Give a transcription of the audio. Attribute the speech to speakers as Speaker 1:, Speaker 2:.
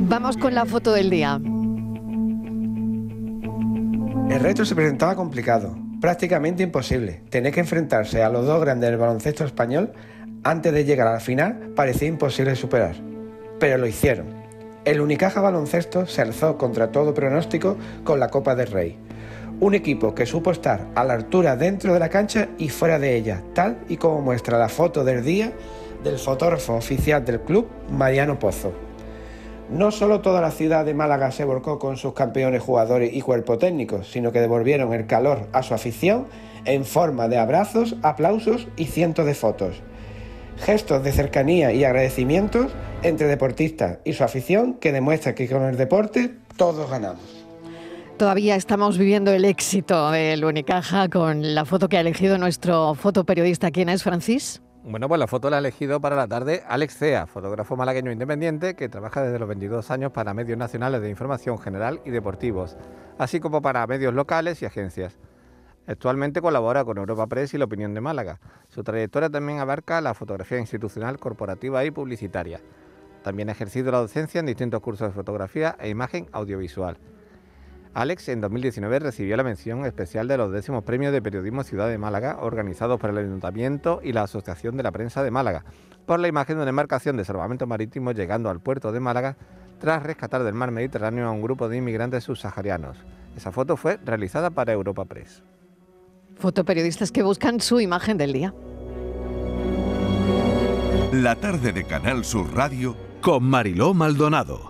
Speaker 1: Vamos con la foto del día.
Speaker 2: El reto se presentaba complicado, prácticamente imposible. Tener que enfrentarse a los dos grandes del baloncesto español antes de llegar a la final parecía imposible superar. Pero lo hicieron. El Unicaja Baloncesto se alzó contra todo pronóstico con la Copa del Rey. Un equipo que supo estar a la altura dentro de la cancha y fuera de ella, tal y como muestra la foto del día del fotógrafo oficial del club, Mariano Pozo. No solo toda la ciudad de Málaga se volcó con sus campeones jugadores y cuerpo técnico, sino que devolvieron el calor a su afición en forma de abrazos, aplausos y cientos de fotos. Gestos de cercanía y agradecimientos entre deportistas y su afición que demuestra que con el deporte todos ganamos.
Speaker 1: Todavía estamos viviendo el éxito del Unicaja con la foto que ha elegido nuestro fotoperiodista. ¿Quién es, Francis?
Speaker 3: Bueno, pues la foto la ha elegido para la tarde Alex Cea, fotógrafo malagueño independiente que trabaja desde los 22 años para medios nacionales de información general y deportivos, así como para medios locales y agencias. Actualmente colabora con Europa Press y La Opinión de Málaga. Su trayectoria también abarca la fotografía institucional, corporativa y publicitaria. También ha ejercido la docencia en distintos cursos de fotografía e imagen audiovisual. Alex en 2019 recibió la mención especial de los décimos premios de periodismo Ciudad de Málaga, organizados por el Ayuntamiento y la Asociación de la Prensa de Málaga, por la imagen de una embarcación de salvamento marítimo llegando al puerto de Málaga tras rescatar del mar Mediterráneo a un grupo de inmigrantes subsaharianos. Esa foto fue realizada para Europa Press.
Speaker 1: Fotoperiodistas que buscan su imagen del día.
Speaker 4: La tarde de Canal Sur Radio con Mariló Maldonado.